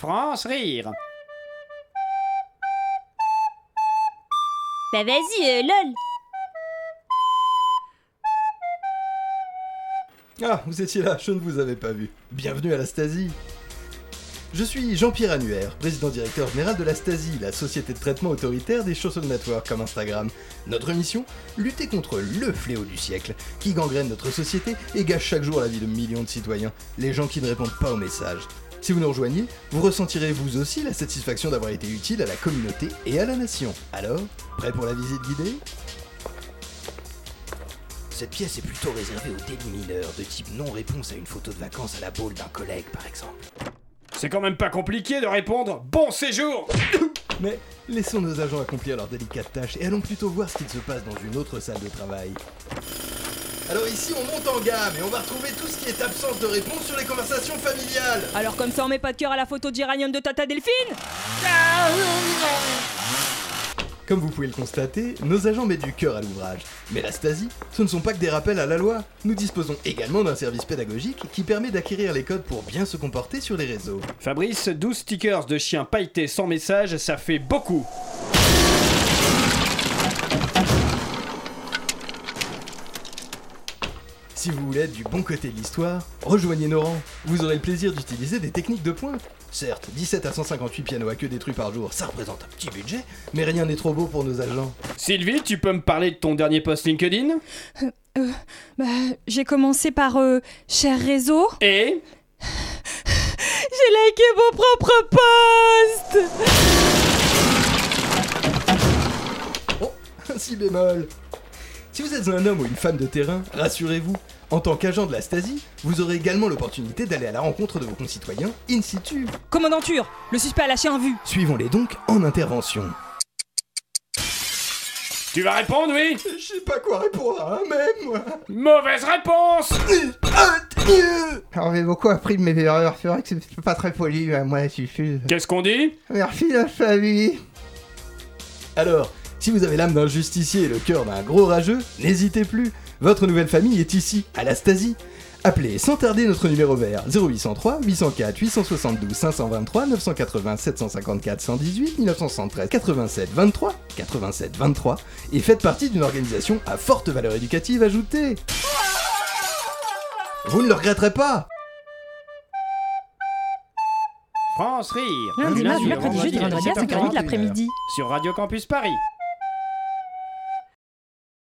France rire. Bah vas-y, euh, lol. Ah, vous étiez là, je ne vous avais pas vu. Bienvenue à la Stasi. Je suis Jean-Pierre Annuaire, président-directeur général de la Stasi, la société de traitement autoritaire des social networks comme Instagram. Notre mission Lutter contre le fléau du siècle, qui gangrène notre société et gâche chaque jour la vie de millions de citoyens, les gens qui ne répondent pas aux messages. Si vous nous rejoignez, vous ressentirez vous aussi la satisfaction d'avoir été utile à la communauté et à la nation. Alors, prêt pour la visite guidée? Cette pièce est plutôt réservée aux délimineurs de type non-réponse à une photo de vacances à la boule d'un collègue, par exemple. C'est quand même pas compliqué de répondre bon séjour Mais laissons nos agents accomplir leur délicate tâche et allons plutôt voir ce qu'il se passe dans une autre salle de travail. Alors ici, on monte en gamme et on va retrouver tout ce qui est absence de réponse sur les conversations familiales. Alors comme ça on met pas de cœur à la photo d'Iranium de Tata Delphine Comme vous pouvez le constater, nos agents mettent du cœur à l'ouvrage. Mais la Stasi, ce ne sont pas que des rappels à la loi. Nous disposons également d'un service pédagogique qui permet d'acquérir les codes pour bien se comporter sur les réseaux. Fabrice, 12 stickers de chiens pailletés sans message, ça fait beaucoup. Si vous voulez être du bon côté de l'histoire, rejoignez nos rangs. Vous aurez le plaisir d'utiliser des techniques de pointe. Certes, 17 à 158 pianos à queue détruits par jour, ça représente un petit budget, mais rien n'est trop beau pour nos agents. Sylvie, tu peux me parler de ton dernier post LinkedIn? Bah j'ai commencé par euh, cher réseau. Et? J'ai liké mon propre post Oh, un si bémol. Si vous êtes un homme ou une femme de terrain, rassurez-vous, en tant qu'agent de la Stasi, vous aurez également l'opportunité d'aller à la rencontre de vos concitoyens in situ. Commandanture, le suspect a lâché un vu. Suivons-les donc en intervention. tu vas répondre, oui? Je sais pas quoi répondre à un même, moi. Mauvaise réponse Alors j'ai beaucoup appris de mes erreurs, c'est vrai que c'est pas très poli, hein, moi je suis... Qu'est-ce qu'on dit? Merci la famille Alors, si vous avez l'âme d'un justicier et le cœur d'un gros rageux, n'hésitez plus. Votre nouvelle famille est ici, à la Stasi. Appelez sans tarder notre numéro vert 0803 804 872 523 980 754 118 1973 87 23 87 23 et faites partie d'une organisation à forte valeur éducative ajoutée. Vous ne le regretterez pas France rire. Lundi, Du mardi, mercredi, jeudi, vendredi à 5h30 de l'après-midi. Sur Radio Campus Paris.